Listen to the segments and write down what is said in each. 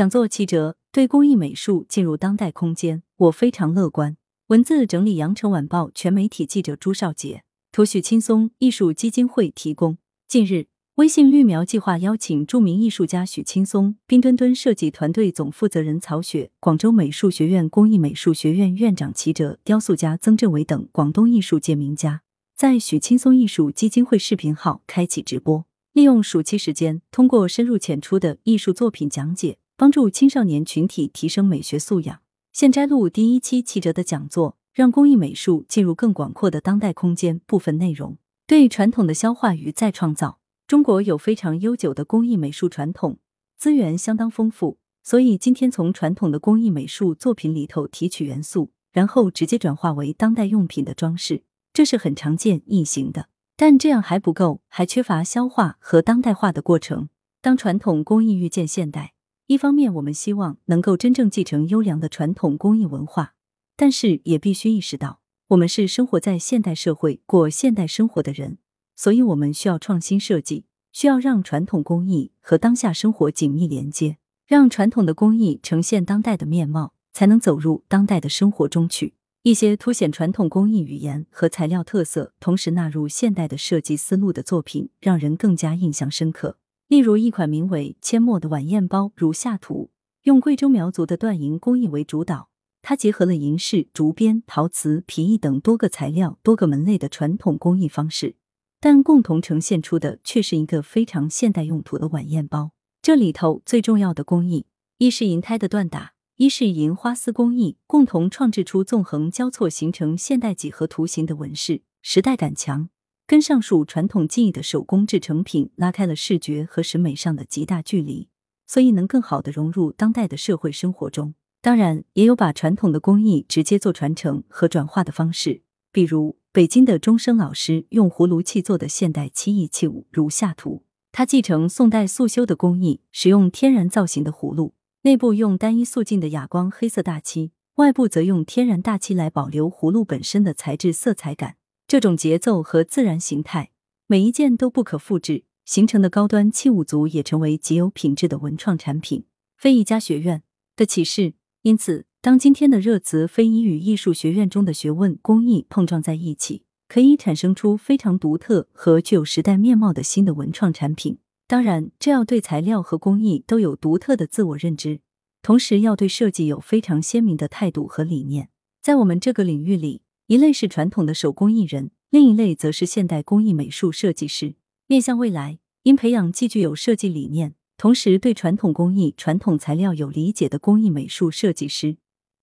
讲座七折，对工艺美术进入当代空间，我非常乐观。文字整理：羊城晚报全媒体记者朱少杰，图许青松，艺术基金会提供。近日，微信绿苗计划邀请著名艺术家许青松、冰墩墩设计团队总负责人曹雪、广州美术学院工艺美术学院院长齐哲、雕塑家曾振伟等广东艺术界名家，在许青松艺术基金会视频号开启直播，利用暑期时间，通过深入浅出的艺术作品讲解。帮助青少年群体提升美学素养。现摘录第一期七哲的讲座，让工艺美术进入更广阔的当代空间。部分内容对传统的消化与再创造。中国有非常悠久的工艺美术传统，资源相当丰富，所以今天从传统的工艺美术作品里头提取元素，然后直接转化为当代用品的装饰，这是很常见易行的。但这样还不够，还缺乏消化和当代化的过程。当传统工艺遇见现代。一方面，我们希望能够真正继承优良的传统工艺文化，但是也必须意识到，我们是生活在现代社会、过现代生活的人，所以我们需要创新设计，需要让传统工艺和当下生活紧密连接，让传统的工艺呈现当代的面貌，才能走入当代的生活中去。一些凸显传统工艺语言和材料特色，同时纳入现代的设计思路的作品，让人更加印象深刻。例如一款名为“阡陌”的晚宴包如下图，用贵州苗族的缎银工艺为主导，它结合了银饰、竹编、陶瓷、皮艺等多个材料、多个门类的传统工艺方式，但共同呈现出的却是一个非常现代用途的晚宴包。这里头最重要的工艺，一是银胎的锻打，一是银花丝工艺，共同创制出纵横交错形成现代几何图形的纹饰，时代感强。跟上述传统技艺的手工制成品拉开了视觉和审美上的极大距离，所以能更好的融入当代的社会生活中。当然，也有把传统的工艺直接做传承和转化的方式，比如北京的钟声老师用葫芦器做的现代漆艺器物，如下图。他继承宋代素修的工艺，使用天然造型的葫芦，内部用单一素净的哑光黑色大漆，外部则用天然大漆来保留葫芦本身的材质色彩感。这种节奏和自然形态，每一件都不可复制，形成的高端器物组也成为极有品质的文创产品，非一家学院的启示。因此，当今天的热词非遗与艺术学院中的学问工艺碰撞在一起，可以产生出非常独特和具有时代面貌的新的文创产品。当然，这要对材料和工艺都有独特的自我认知，同时要对设计有非常鲜明的态度和理念。在我们这个领域里。一类是传统的手工艺人，另一类则是现代工艺美术设计师。面向未来，应培养既具有设计理念，同时对传统工艺、传统材料有理解的工艺美术设计师。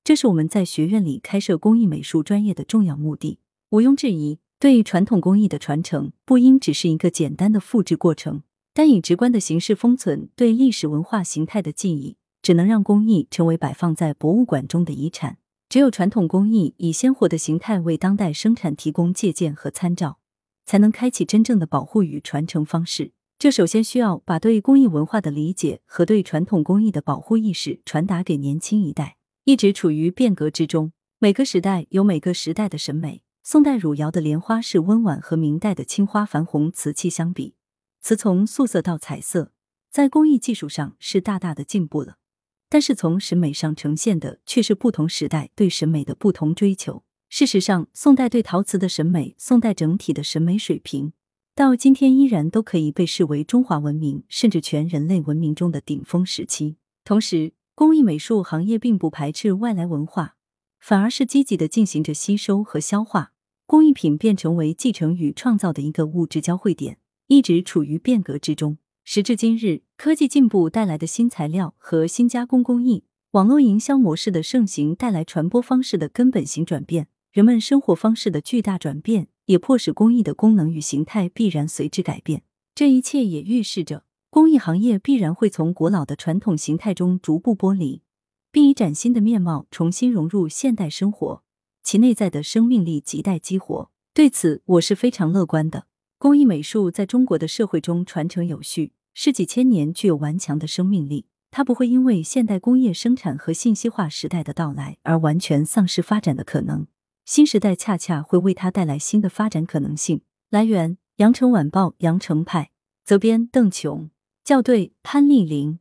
这是我们在学院里开设工艺美术专业的重要目的。毋庸置疑，对传统工艺的传承不应只是一个简单的复制过程，单以直观的形式封存对历史文化形态的记忆，只能让工艺成为摆放在博物馆中的遗产。只有传统工艺以鲜活的形态为当代生产提供借鉴和参照，才能开启真正的保护与传承方式。这首先需要把对工艺文化的理解和对传统工艺的保护意识传达给年轻一代。一直处于变革之中，每个时代有每个时代的审美。宋代汝窑的莲花式温婉和明代的青花矾红瓷器相比，瓷从素色到彩色，在工艺技术上是大大的进步了。但是从审美上呈现的却是不同时代对审美的不同追求。事实上，宋代对陶瓷的审美，宋代整体的审美水平，到今天依然都可以被视为中华文明甚至全人类文明中的顶峰时期。同时，工艺美术行业并不排斥外来文化，反而是积极的进行着吸收和消化。工艺品便成为继承与创造的一个物质交汇点，一直处于变革之中。时至今日，科技进步带来的新材料和新加工工艺，网络营销模式的盛行带来传播方式的根本性转变，人们生活方式的巨大转变，也迫使工艺的功能与形态必然随之改变。这一切也预示着工艺行业必然会从古老的传统形态中逐步剥离，并以崭新的面貌重新融入现代生活，其内在的生命力亟待激活。对此，我是非常乐观的。工艺美术在中国的社会中传承有序。是几千年具有顽强的生命力，它不会因为现代工业生产和信息化时代的到来而完全丧失发展的可能。新时代恰恰会为它带来新的发展可能性。来源：羊城晚报羊城派，责编：邓琼，校对：潘丽玲。